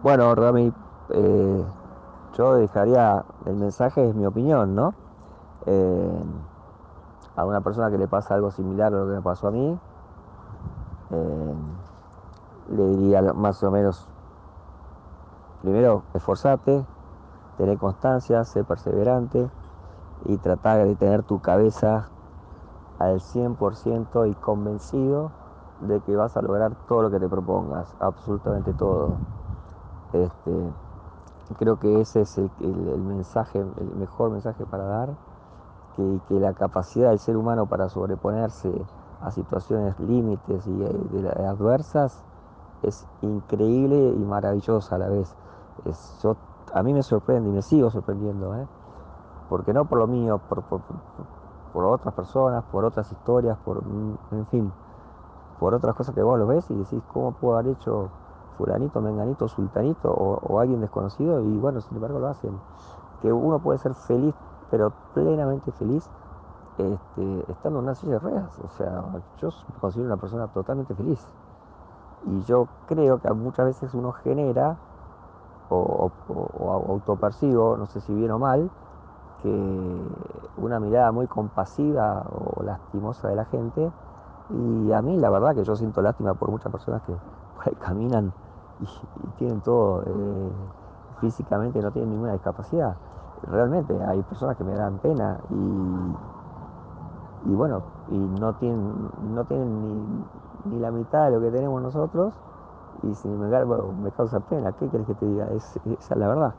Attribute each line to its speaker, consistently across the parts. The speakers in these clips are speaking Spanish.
Speaker 1: Bueno, Rami, eh, yo dejaría, el mensaje es mi opinión, ¿no? Eh, a una persona que le pasa algo similar a lo que me pasó a mí, eh, le diría más o menos, primero, esforzate, tener constancia, ser perseverante y tratar de tener tu cabeza al 100% y convencido de que vas a lograr todo lo que te propongas, absolutamente todo. Este, creo que ese es el, mensaje, el mejor mensaje para dar, que, que, la capacidad del ser humano para sobreponerse a situaciones límites y eh, adversas es increíble y maravillosa a la vez. Es, a mí me sorprende y me sigo sorprendiendo, ¿eh? porque no por lo mío, por, por, por, otras personas, por otras historias, por, en fin, por otras cosas que vos lo ves y decís, ¿cómo puedo haber hecho fulanito, menganito, sultanito o, alguien desconocido y bueno, sin embargo lo hacen. Que uno puede ser feliz, pero plenamente feliz, este, estando en una silla de ruedas. O sea, yo me considero una persona totalmente feliz. Y yo creo que muchas veces uno genera o, o, autopercibo, no sé si bien o mal, que una mirada muy compasiva o lastimosa de la gente. Y a mí la verdad que yo siento lástima por muchas personas que caminan y, tienen todo, eh, físicamente no tienen ninguna discapacidad. Realmente hay personas que me dan pena y, y bueno, y no tienen, no tienen ni, ni, la mitad de lo que tenemos nosotros y sin embargo me causa pena. ¿Qué quieres que te diga? Es, esa es la verdad.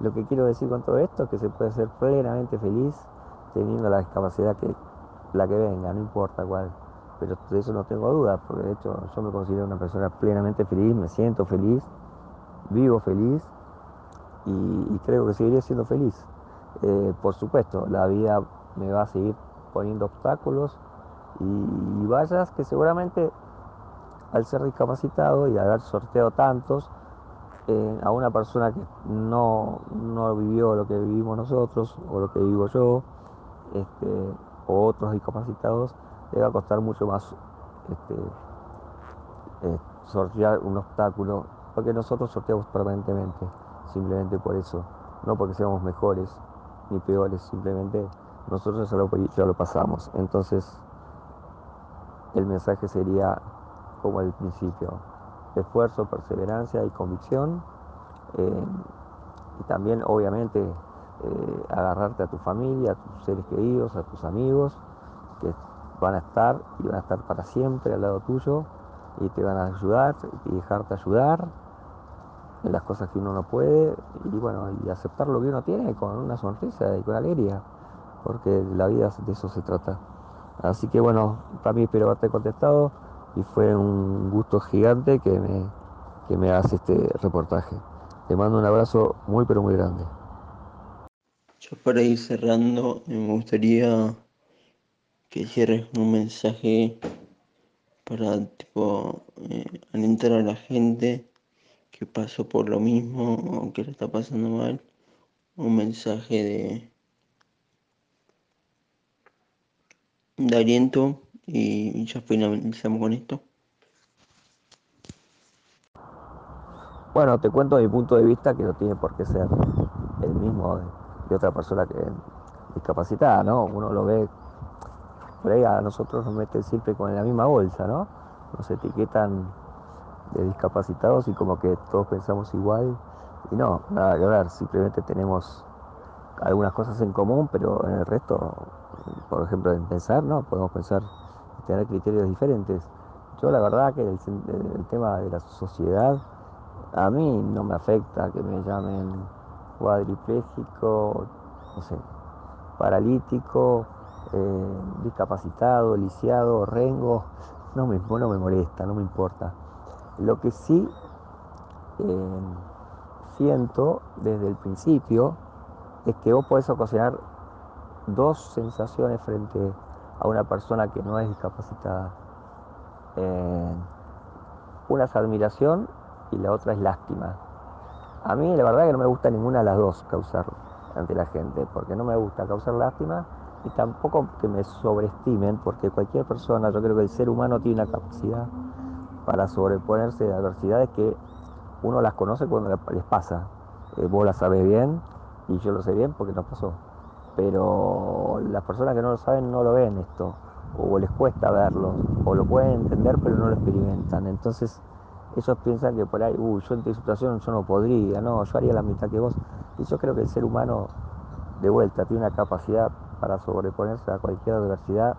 Speaker 1: Lo que quiero decir con todo esto es que se puede ser plenamente feliz teniendo la discapacidad que la que venga, no importa cuál pero de eso no tengo duda, porque de hecho yo me considero una persona plenamente feliz, me siento feliz, vivo feliz y, creo que seguiré siendo feliz. Eh, por supuesto, la vida me va a seguir poniendo obstáculos y, y vallas que seguramente al ser discapacitado y haber sorteado tantos, eh, a una persona que no, no, vivió lo que vivimos nosotros o lo que vivo yo, este, o otros discapacitados, le va a costar mucho más este, eh, sortear un obstáculo, porque nosotros sorteamos permanentemente, simplemente por eso, no porque seamos mejores ni peores, simplemente nosotros ya lo, ya lo pasamos. Entonces, el mensaje sería como el principio, esfuerzo, perseverancia y convicción, eh, y también obviamente eh, agarrarte a tu familia, a tus seres queridos, a tus amigos, que van a estar y van a estar para siempre al lado tuyo y te van a ayudar y dejarte ayudar en las cosas que uno no puede y bueno, y aceptar lo que uno tiene con una sonrisa y con alegría, porque la vida de eso se trata. Así que bueno, para mí espero haberte contestado y fue un gusto gigante que me, que me hagas este reportaje. Te mando un abrazo muy pero muy grande.
Speaker 2: Yo para ir cerrando me gustaría que cierres un mensaje para tipo eh, alentar a la gente que pasó por lo mismo o que le está pasando mal un mensaje de, de aliento y ya finalizamos con esto.
Speaker 1: Bueno te cuento mi punto de vista que no tiene por qué ser el mismo de, otra persona que discapacitada no uno lo ve por ahí a nosotros nos meten siempre con la misma bolsa, ¿no? Nos etiquetan de discapacitados y como que todos pensamos igual. Y no, nada que ver, simplemente tenemos algunas cosas en común, pero en el resto, por ejemplo, en pensar, ¿no? Podemos pensar y tener criterios diferentes. Yo la verdad que el, el tema de la sociedad a mí no me afecta que me llamen cuadripléjico, no sé, paralítico, eh, discapacitado, lisiado, rengo, no me, no me molesta, no me importa. Lo que sí eh, siento desde el principio es que vos podés ocasionar dos sensaciones frente a una persona que no es discapacitada. Eh, una es admiración y la otra es lástima. A mí la verdad que no me gusta ninguna de las dos causar ante la gente, porque no me gusta causar lástima y tampoco que me sobreestimen, porque cualquier persona, yo creo que el ser humano tiene una capacidad para sobreponerse de adversidades que uno las conoce cuando les pasa. Eh, vos las sabes bien y yo lo sé bien porque nos pasó. Pero las personas que no lo saben no lo ven esto, o les cuesta verlo, o lo pueden entender pero no lo experimentan. Entonces ellos piensan que por ahí, uy, yo en tu situación yo no podría, no, yo haría la mitad que vos. Y yo creo que el ser humano, de vuelta, tiene una capacidad para sobreponerse a cualquier adversidad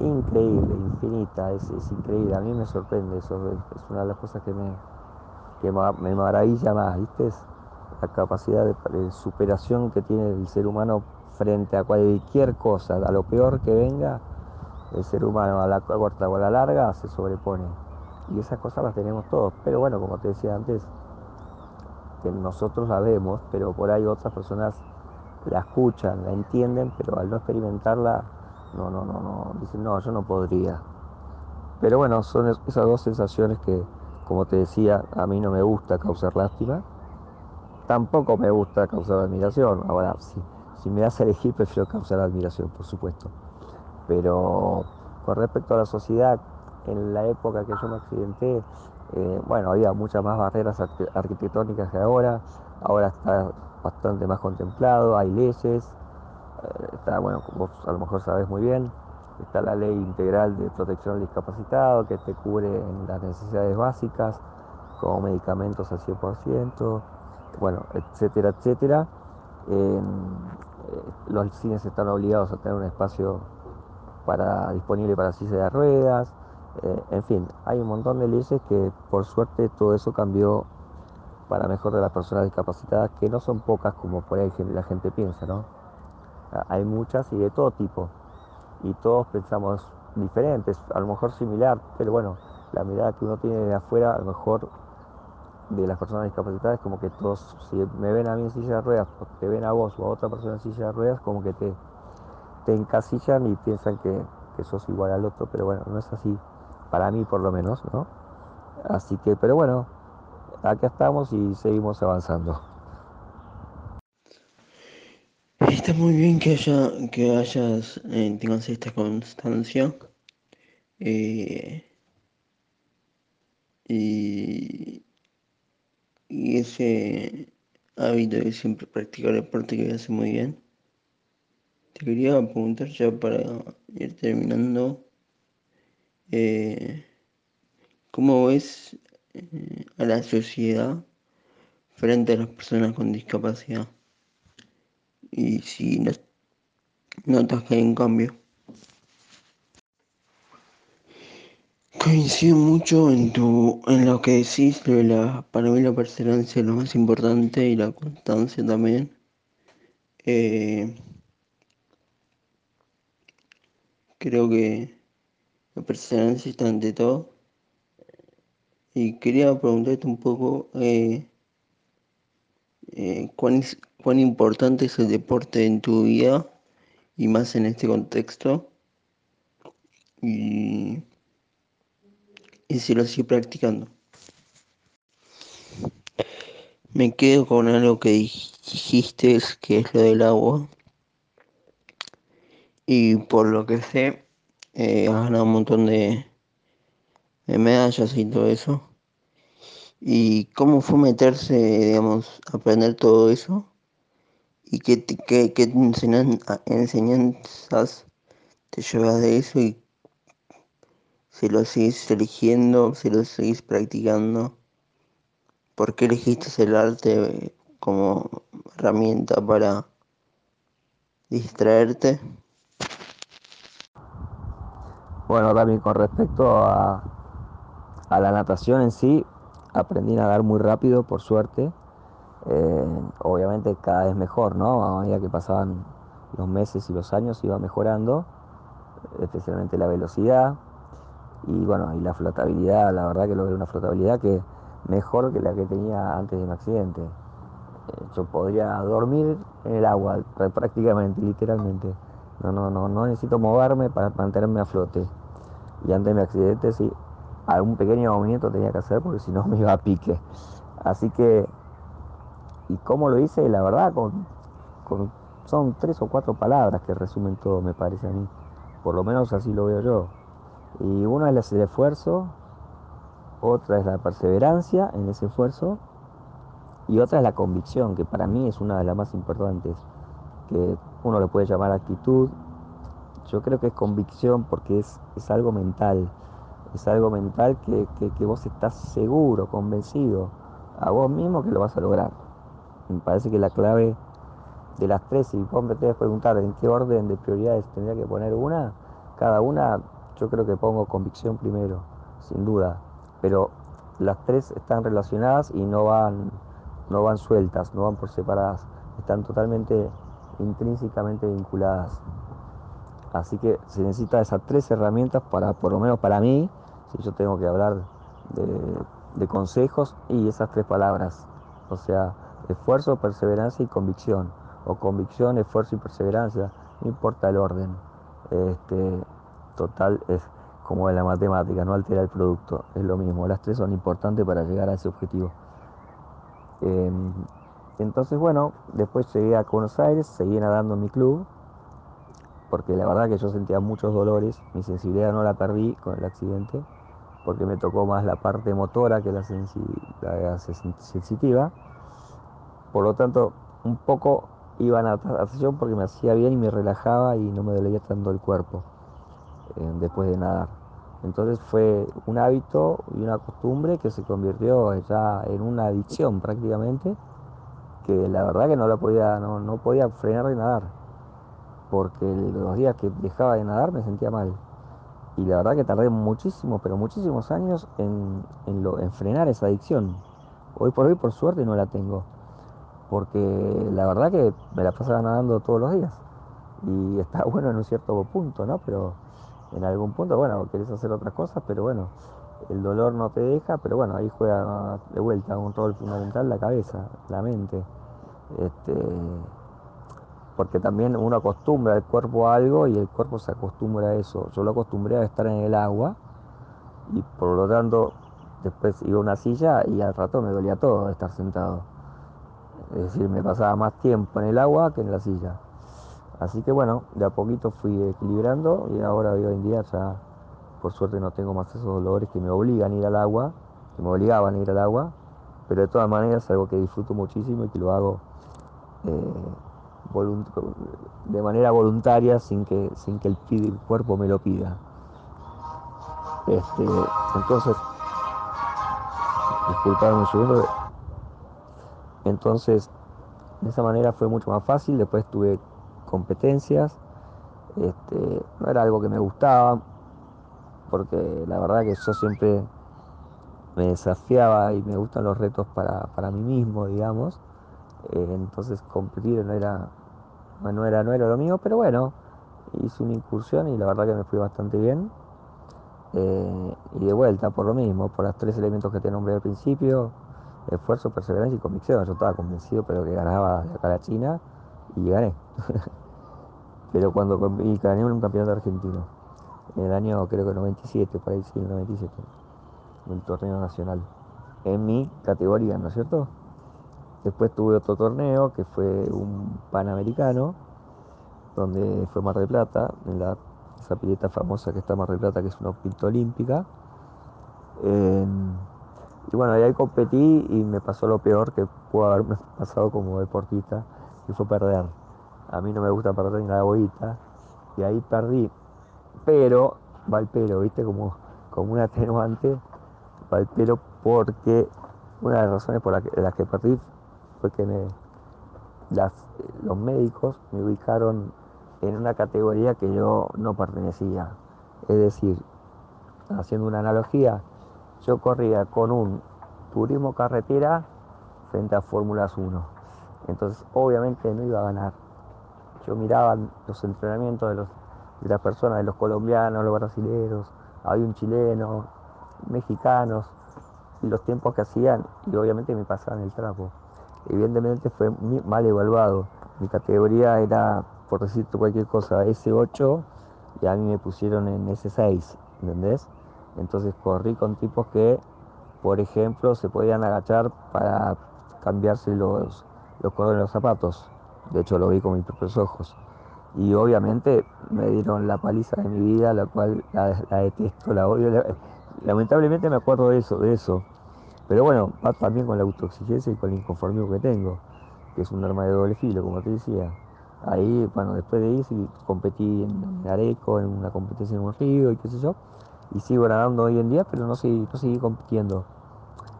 Speaker 1: increíble, infinita, es, increíble. A mí me sorprende eso, es, una de las cosas que me, que me maravilla más, ¿viste? la capacidad de, superación que tiene el ser humano frente a cualquier cosa, a lo peor que venga, el ser humano a la corta o a la larga se sobrepone. Y esas cosas las tenemos todos. Pero bueno, como te decía antes, que nosotros la vemos, pero por ahí otras personas la escuchan, la entienden, pero al no experimentarla, no, no, no, no, dicen, no, yo no podría. Pero bueno, son esas dos sensaciones que, como te decía, a mí no me gusta causar lástima, tampoco me gusta causar admiración. Ahora, si, si me das a elegir, prefiero causar admiración, por supuesto. Pero con respecto a la sociedad, en la época que yo me accidenté, eh, bueno, había muchas más barreras arquitectónicas que ahora, ahora está bastante más contemplado, hay leyes, eh, está, bueno, vos a lo mejor sabes muy bien, está la ley integral de protección al discapacitado que te cubre en las necesidades básicas, como medicamentos al 100%, bueno, etcétera, etcétera. Eh, los cines están obligados a tener un espacio para, disponible para silla de ruedas, eh, en fin, hay un montón de leyes que por suerte todo eso cambió para mejor de las personas discapacitadas, que no son pocas como por ahí la gente piensa, ¿no? Ah, hay muchas y de todo tipo, y todos pensamos diferentes, a lo mejor similar, pero bueno, la mirada que uno tiene de afuera, a lo mejor de las personas discapacitadas, como que todos, si me ven a mí en silla de ruedas, te ven a vos o a otra persona en silla de ruedas, como que te, te encasillan y piensan que, que sos igual al otro, pero bueno, no es así para mí por lo menos, ¿no? Así que, pero bueno, acá estamos y seguimos avanzando.
Speaker 2: Está muy bien que haya, que hayas, eh, tengas esta constancia. Eh, y, y ese hábito de siempre practicar deporte que hace muy bien. Te quería preguntar ya para ir terminando. Eh, ¿cómo ves eh, a la sociedad frente a las personas con discapacidad? Y si notas que hay un cambio. Coincido mucho en tu en lo que decís, la, para mí la perseverancia es lo más importante y la constancia también. Eh, creo que la perseverancia está ante todo. Y quería preguntarte un poco eh, eh, ¿cuán, cuán importante es el deporte en tu vida y más en este contexto. Y, y si lo sigue practicando. Me quedo con algo que dijiste, que es lo del agua. Y por lo que sé, eh, has ganado un montón de, medallas y todo eso. ¿Y cómo fue meterse, digamos, aprender todo eso? ¿Y qué, qué, qué enseñanzas te llevas de eso? ¿Y si lo seguís eligiendo, si lo seguís practicando? ¿Por qué elegiste el arte como herramienta para distraerte?
Speaker 1: Bueno, también con respecto a, a la natación en sí, aprendí a nadar muy rápido, por suerte. Eh, obviamente cada vez mejor, ¿no? A medida que pasaban los meses y los años iba mejorando, especialmente la velocidad y bueno, y la flotabilidad, la verdad que logré una flotabilidad que mejor que la que tenía antes de mi accidente. Eh, yo podría dormir en el agua prácticamente, literalmente. No, no, no, no necesito moverme para mantenerme a flote. Y antes de mi accidente sí, algún pequeño movimiento tenía que hacer porque si no me iba a pique. Así que, ¿y cómo lo hice? La verdad, con, son tres o cuatro palabras que resumen todo, me parece a mí. Por lo menos así lo veo yo. Y uno es el esfuerzo, otra es la perseverancia en ese esfuerzo y otra es la convicción, que para mí es una de las más importantes, que uno le puede llamar actitud. Yo creo que es convicción porque es, es algo mental, es algo mental que, que, vos estás seguro, convencido a vos mismo que lo vas a lograr. Me parece que la clave de las tres, si vos me que preguntar en qué orden de prioridades tendría que poner una, cada una yo creo que pongo convicción primero, sin duda. Pero las tres están relacionadas y no van no van sueltas, no van por separadas, están totalmente intrínsecamente vinculadas. Así que se necesita esas tres herramientas para, por lo menos para mí, si yo tengo que hablar de, consejos, y esas tres palabras, o sea, esfuerzo, perseverancia y convicción, o convicción, esfuerzo y perseverancia, no importa el orden. Este, total es como en la matemática, no altera el producto, es lo mismo, las tres son importantes para llegar a ese objetivo. Em, entonces, bueno, después llegué a Buenos Aires, seguí nadando en mi club, porque la verdad que yo sentía muchos dolores, mi sensibilidad no la perdí con el accidente, porque me tocó más la parte motora que la, sensitiva. Por lo tanto, un poco iba a natación porque me hacía bien y me relajaba y no me dolía tanto el cuerpo eh, después de nadar. Entonces fue un hábito y una costumbre que se convirtió ya en una adicción prácticamente, que la verdad que no la podía, no, podía frenar de nadar, porque los días que dejaba de nadar me sentía mal. Y la verdad que tardé muchísimos, pero muchísimos años en, en frenar esa adicción. Hoy por hoy, por suerte, no la tengo. Porque la verdad que me la pasaba nadando todos los días. Y está bueno en un cierto punto, ¿no? Pero en algún punto, bueno, querés hacer otras cosas, pero bueno, el dolor no te deja, pero bueno, ahí juega de vuelta un rol fundamental la cabeza, la mente. Este, porque también uno acostumbra el cuerpo a algo y el cuerpo se acostumbra a eso. Yo lo acostumbré a estar en el agua y por lo tanto después iba a una silla y al rato me dolía todo estar sentado. Es decir, me pasaba más tiempo en el agua que en la silla. Así que bueno, de a poquito fui equilibrando y ahora hoy en día ya por suerte no tengo más esos dolores que me obligan a ir al agua, que me obligaban a ir al agua, pero de todas maneras es algo que disfruto muchísimo y que lo hago eh, de manera voluntaria sin que, sin que el, cuerpo me lo pida. Este, entonces, disculpadme un segundo. Entonces, de esa manera fue mucho más fácil. Después tuve competencias. Este, no era algo que me gustaba, porque la verdad que yo siempre me desafiaba y me gustan los retos para, mí mismo, digamos. Eh, entonces competir no era, no, era, no era lo mío, pero bueno, hice una incursión y la verdad que me fui bastante bien. Eh, y de vuelta, por lo mismo, por los tres elementos que te nombré al principio, esfuerzo, perseverancia y convicción. Yo estaba convencido, pero que ganaba acá la China y gané. pero cuando y gané un campeonato argentino, en el año creo que 97, por ahí sí, el 97, un torneo nacional, en mi categoría, ¿no es cierto? Después tuve otro torneo que fue un panamericano, donde fue Mar del Plata, en la, esa pileta famosa que está Mar del Plata, que es una pista olímpica. y bueno, ahí competí y me pasó lo peor que pudo haberme pasado como deportista, que fue perder a mí no me gusta perder ni la bolita, y ahí perdí. Pero, va el pelo, ¿viste? Como, como un atenuante, va el pelo porque una de las razones por las que, perdí fue que los médicos me ubicaron en una categoría que yo no pertenecía. Es decir, haciendo una analogía, yo corría con un turismo carretera frente a Fórmulas 1. Entonces, obviamente no iba a ganar yo miraba los entrenamientos de, los, de las personas, de los colombianos, los brasileños, había un chileno, mexicanos, y los tiempos que hacían, y obviamente me pasaban el trapo. Evidentemente fue mal evaluado. Mi categoría era, por decirte cualquier cosa, S8, y a mí me pusieron en S6, ¿entendés? Entonces corrí con tipos que, por ejemplo, se podían agachar para cambiarse los, los cordones de los zapatos. De hecho, lo vi con mis propios ojos. Y obviamente me dieron la paliza de mi vida, la cual la, detesto, la odio. lamentablemente me acuerdo de eso, de eso. Pero bueno, va también con la autoexigencia y con el inconformismo que tengo, que es un arma de doble filo, como te decía. Ahí, bueno, después de sí, competí en Areco, en una competencia en un río y qué sé yo, y sigo nadando hoy en día, pero no seguí, no seguí compitiendo.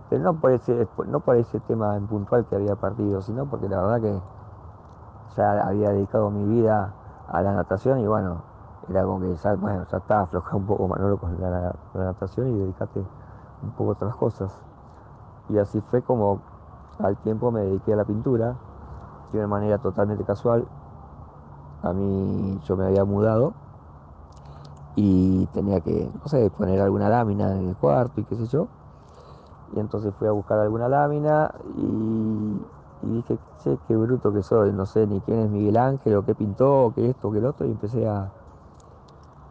Speaker 1: Pero no por, ese, no por ese tema en puntual que había partido, sino porque la verdad que ya había dedicado mi vida a la natación y bueno, era como que ya, bueno, ya estaba aflojado un poco Manolo con la, natación y dedicate un poco a otras cosas. Y así fue como al tiempo me dediqué a la pintura, de una manera totalmente casual. A mí yo me había mudado y tenía que, no sé, poner alguna lámina en el cuarto y qué sé yo. Y entonces fui a buscar alguna lámina y, dije, che, qué bruto que soy, no sé ni quién es Miguel Ángel o qué pintó, qué esto, qué el otro, y empecé a,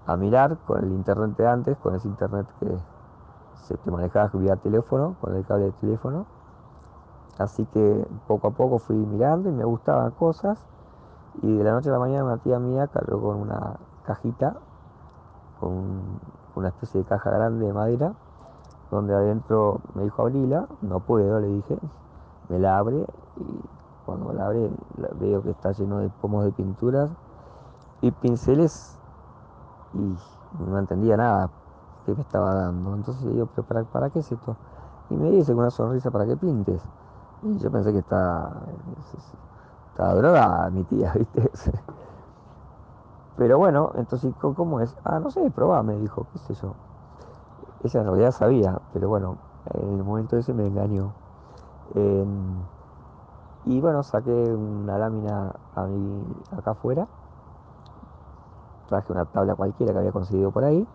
Speaker 1: a mirar con el internet de antes, con ese internet que se te manejaba vía teléfono, con el cable de teléfono. Así que poco a poco fui mirando y me gustaban cosas. Y de la noche a la mañana una tía mía cargó con una cajita, con una especie de caja grande de madera, donde adentro me dijo abrila, no puedo, le dije, me la abre y cuando la abre veo que está lleno de pomos de pinturas y pinceles y no entendía nada que me estaba dando. Entonces le digo, pero para, ¿para qué es esto? Y me dice con una sonrisa para que pintes. Y yo pensé que estaba, estaba drogada mi tía, ¿viste? Pero bueno, entonces, ¿cómo es? Ah, no sé, probá, me dijo, qué sé yo. Ella en realidad sabía, pero bueno, en el momento ese me engañó. Y bueno, saqué una lámina a mí acá afuera. Traje una tabla cualquiera que había conseguido por ahí.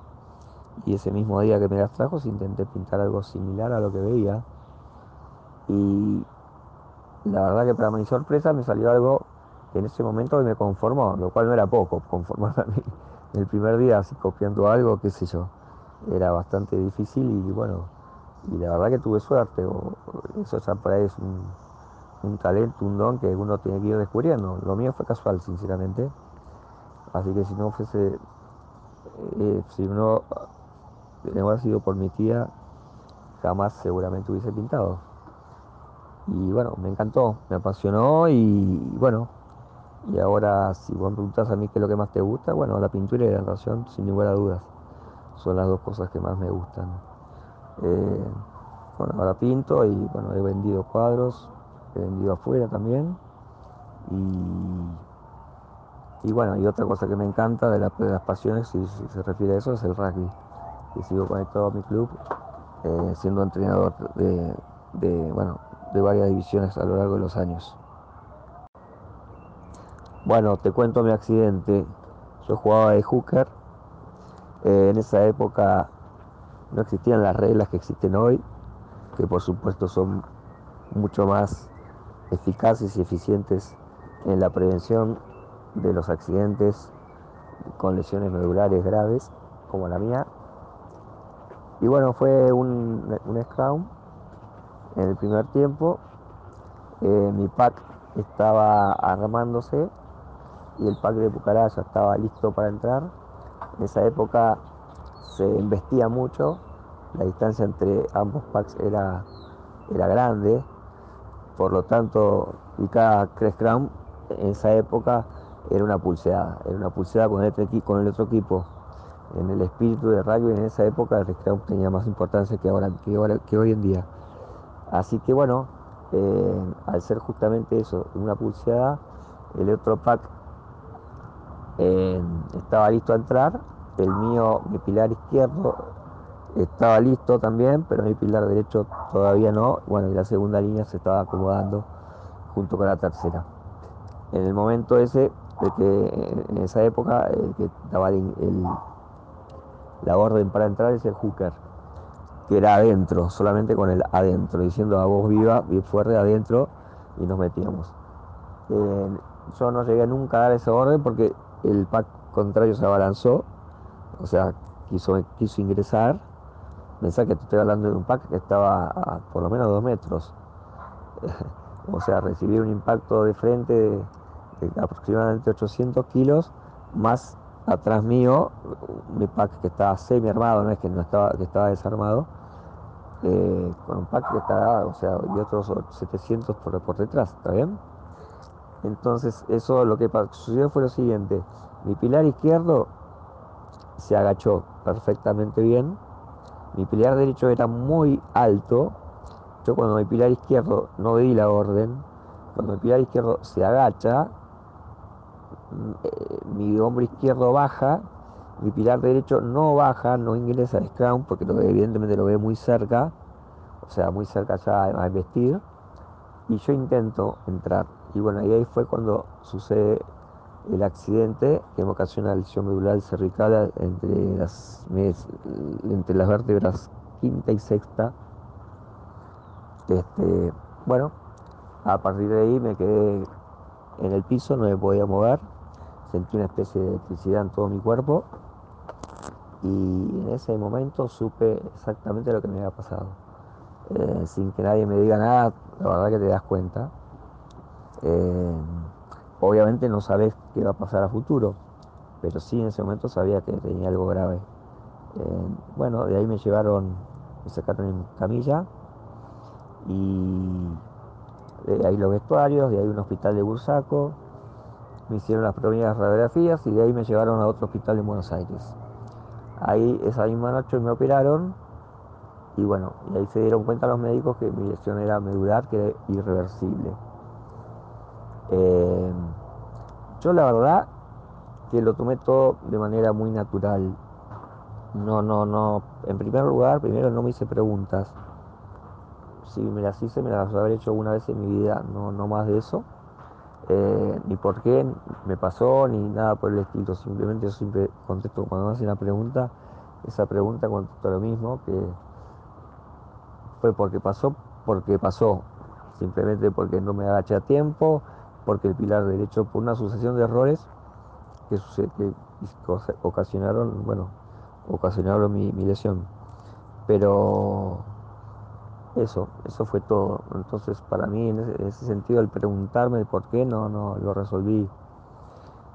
Speaker 1: Y ese mismo día que me las trajo intenté pintar algo similar a lo que veía. Y la verdad que para mi sorpresa me salió algo que en ese momento me conformó, lo cual no era poco, conformarme el primer día así copiando algo, qué sé yo, era bastante difícil y bueno, y la verdad que tuve suerte, o eso ya por ahí es un, un talento, un don que uno tiene que ir descubriendo, lo mío fue casual sinceramente, Así que si no fuese, eh, si no, no hubiera sido por mi tía, jamás seguramente hubiese pintado. Y bueno, me encantó, me apasionó y bueno, y ahora si vos me preguntas a mí qué es lo que más te gusta, bueno, la pintura y la narración sin ninguna duda son las dos cosas que más me gustan. Eh, bueno, ahora pinto y bueno, he vendido cuadros, he vendido afuera también y y bueno, y otra cosa que me encanta de, las pasiones, si, se refiere a eso, es el rugby. Y sigo conectado a mi club, eh, siendo entrenador de, bueno, de varias divisiones a lo largo de los años. Bueno, te cuento mi accidente. Yo jugaba de hooker. Eh, en esa época no existían las reglas que existen hoy, que por supuesto son mucho más eficaces y eficientes en la prevención de los accidentes con lesiones medulares graves, como la mía. Y bueno, fue un, un scrum en el primer tiempo. Eh, mi pack estaba armándose y el pack de Pucará ya estaba listo para entrar. En esa época se investia mucho, la distancia entre ambos packs era, era grande, por lo tanto, y cada scrum en esa época era una pulseada, era una pulseada con el, otro equipo. En el espíritu de rugby en esa época el recreo tenía más importancia que ahora, que, hoy en día. Así que bueno, eh, al ser justamente eso, una pulseada, el otro pack eh, estaba listo a entrar, el mío, mi pilar izquierdo estaba listo también, pero mi pilar derecho todavía no. Bueno, y la segunda línea se estaba acomodando junto con la tercera. En el momento ese de que en esa época el que daba la orden para entrar es el hooker, que era adentro, solamente con el adentro, diciendo a voz viva, bien fuerte adentro, y nos metíamos. Yo no llegué nunca a dar esa orden porque el pack contrario se abalanzó, o sea, quiso, quiso ingresar. Pensá que te estoy hablando de un pack que estaba a por lo menos dos metros. o sea, recibir un impacto de frente de aproximadamente 800 kilos, más atrás mío, mi pack que estaba semi armado, no es que no estaba, que estaba desarmado, eh, con un pack que estaba, o sea, y otros 700 por, por detrás, ¿está bien? Entonces, eso lo que sucedió fue lo siguiente, mi pilar izquierdo se agachó perfectamente bien, mi pilar derecho era muy alto, yo cuando mi pilar izquierdo no di la orden, cuando mi pilar izquierdo se agacha, eh, mi hombro izquierdo baja, mi pilar derecho no baja, no ingresa al scrum porque lo, evidentemente lo ve muy cerca, o sea, muy cerca ya a investir, y yo intento entrar. Y bueno, y ahí fue cuando sucede el accidente que me ocasiona la lesión medular cervical entre las, entre las vértebras quinta y sexta. Este, bueno, a partir de ahí me quedé en el piso, no me podía mover sentí una especie de electricidad en todo mi cuerpo y en ese momento supe exactamente lo que me había pasado. Eh, sin que nadie me diga nada, la verdad que te das cuenta. Eh, obviamente no sabes qué va a pasar a futuro, pero sí en ese momento sabía que tenía algo grave. Eh, bueno, de ahí me llevaron, me sacaron en camilla y de ahí los vestuarios, de ahí un hospital de Bursaco, me hicieron las primeras radiografías y de ahí me llevaron a otro hospital en Buenos Aires. Ahí esa misma noche me operaron y bueno, y ahí se dieron cuenta los médicos que mi lesión era medular, que era irreversible. Eh, yo la verdad que lo tomé todo de manera muy natural. No, no, no. En primer lugar, primero no me hice preguntas. Si me las hice, me las habré hecho una vez en mi vida, no, no más de eso. Eh, ni por qué me pasó, ni nada por el estilo. Simplemente yo siempre contesto cuando me hacen una pregunta, esa pregunta contesto lo mismo, que fue porque pasó, porque pasó. Simplemente porque no me agaché a tiempo, porque el pilar derecho, por una sucesión de errores que, ocasionaron, bueno, ocasionaron mi, mi lesión. Pero eso, eso fue todo. Entonces, para mí, en ese, sentido, el preguntarme el por qué, no, no lo resolví.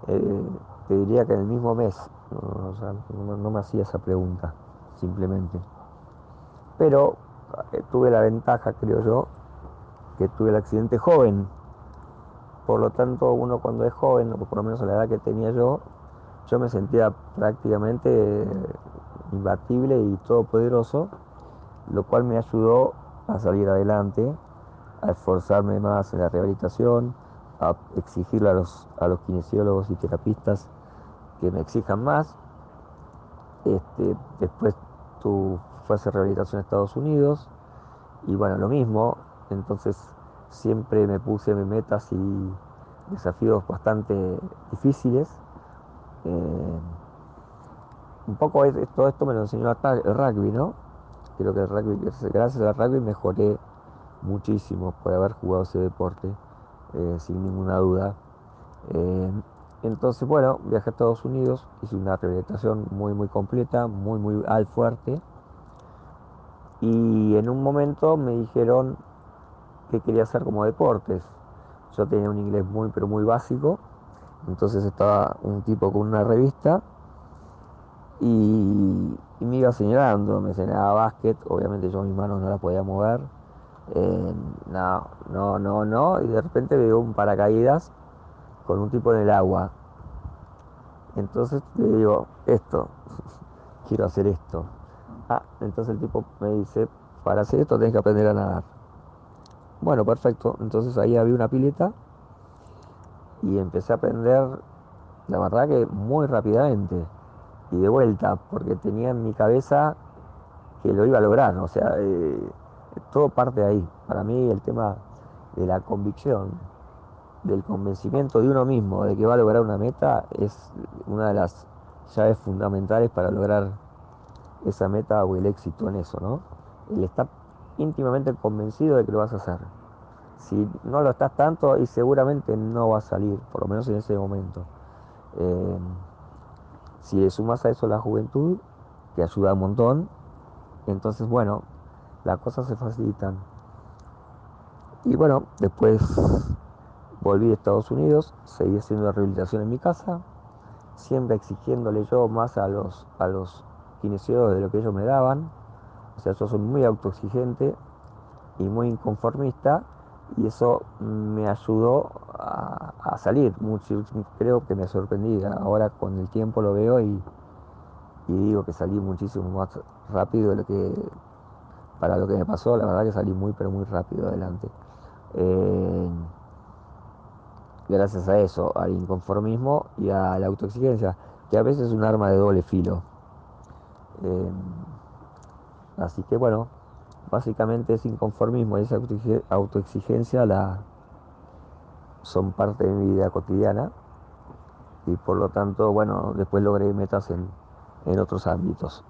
Speaker 1: Eh, te diría que en el mismo mes, no, me hacía esa pregunta, simplemente. Pero eh, tuve la ventaja, creo yo, que tuve el accidente joven. Por lo tanto, uno cuando es joven, o por lo menos a la edad que tenía yo, yo me sentía prácticamente imbatible y todopoderoso, lo cual me ayudó a salir adelante, a esforzarme más en la rehabilitación, a exigirle a los, a los kinesiólogos y terapistas que me exijan más. Este, después tú fue a hacer rehabilitación en Estados Unidos y bueno, lo mismo, entonces siempre me puse metas y desafíos bastante difíciles. Eh, un poco todo esto me lo enseñó el rugby, ¿no? Creo que el rugby, gracias al rugby mejoré muchísimo por haber jugado ese deporte, eh, sin ninguna duda. Eh, entonces, bueno, viajé a Estados Unidos, hice una rehabilitación muy, muy completa, muy, muy al fuerte. Y en un momento me dijeron que quería hacer como deportes. Yo tenía un inglés muy, pero muy básico. Entonces estaba un tipo con una revista y, me iba señalando, me señalaba básquet, obviamente yo mis manos no las podía mover, eh, no, no, no, no, y de repente veo un paracaídas con un tipo en el agua. Entonces le digo, esto, quiero hacer esto. Ah, entonces el tipo me dice, para hacer esto tenés que aprender a nadar. Bueno, perfecto. Entonces ahí había una pileta y empecé a aprender, la verdad que muy rápidamente y de vuelta, porque tenía en mi cabeza que lo iba a lograr, o sea, eh, todo parte ahí. Para mí el tema de la convicción, del convencimiento de uno mismo de que va a lograr una meta es una de las llaves fundamentales para lograr esa meta o el éxito en eso, ¿no? El estar íntimamente convencido de que lo vas a hacer. Si no lo estás tanto, y seguramente no va a salir, por lo menos en ese momento. Eh, si le sumas a eso la juventud, que ayuda un montón, entonces bueno, las cosas se facilitan. Y bueno, después volví a Estados Unidos, seguí haciendo rehabilitación en mi casa siempre exigiéndole yo más a los, a los kinesiólogos de lo que ellos me daban. O sea, yo soy muy autoexigente y muy inconformista y eso me ayudó a, salir. Mucho, creo que me sorprendí. Ahora con el tiempo lo veo y, digo que salí muchísimo más rápido de lo que para lo que me pasó. La verdad que salí muy pero muy rápido adelante. Eh, gracias a eso, al inconformismo y a la autoexigencia, que a veces es un arma de doble filo. Eh, así que bueno, básicamente ese inconformismo y esa autoexigencia son parte de mi vida cotidiana y por lo tanto, bueno, después logré metas en, en otros ámbitos.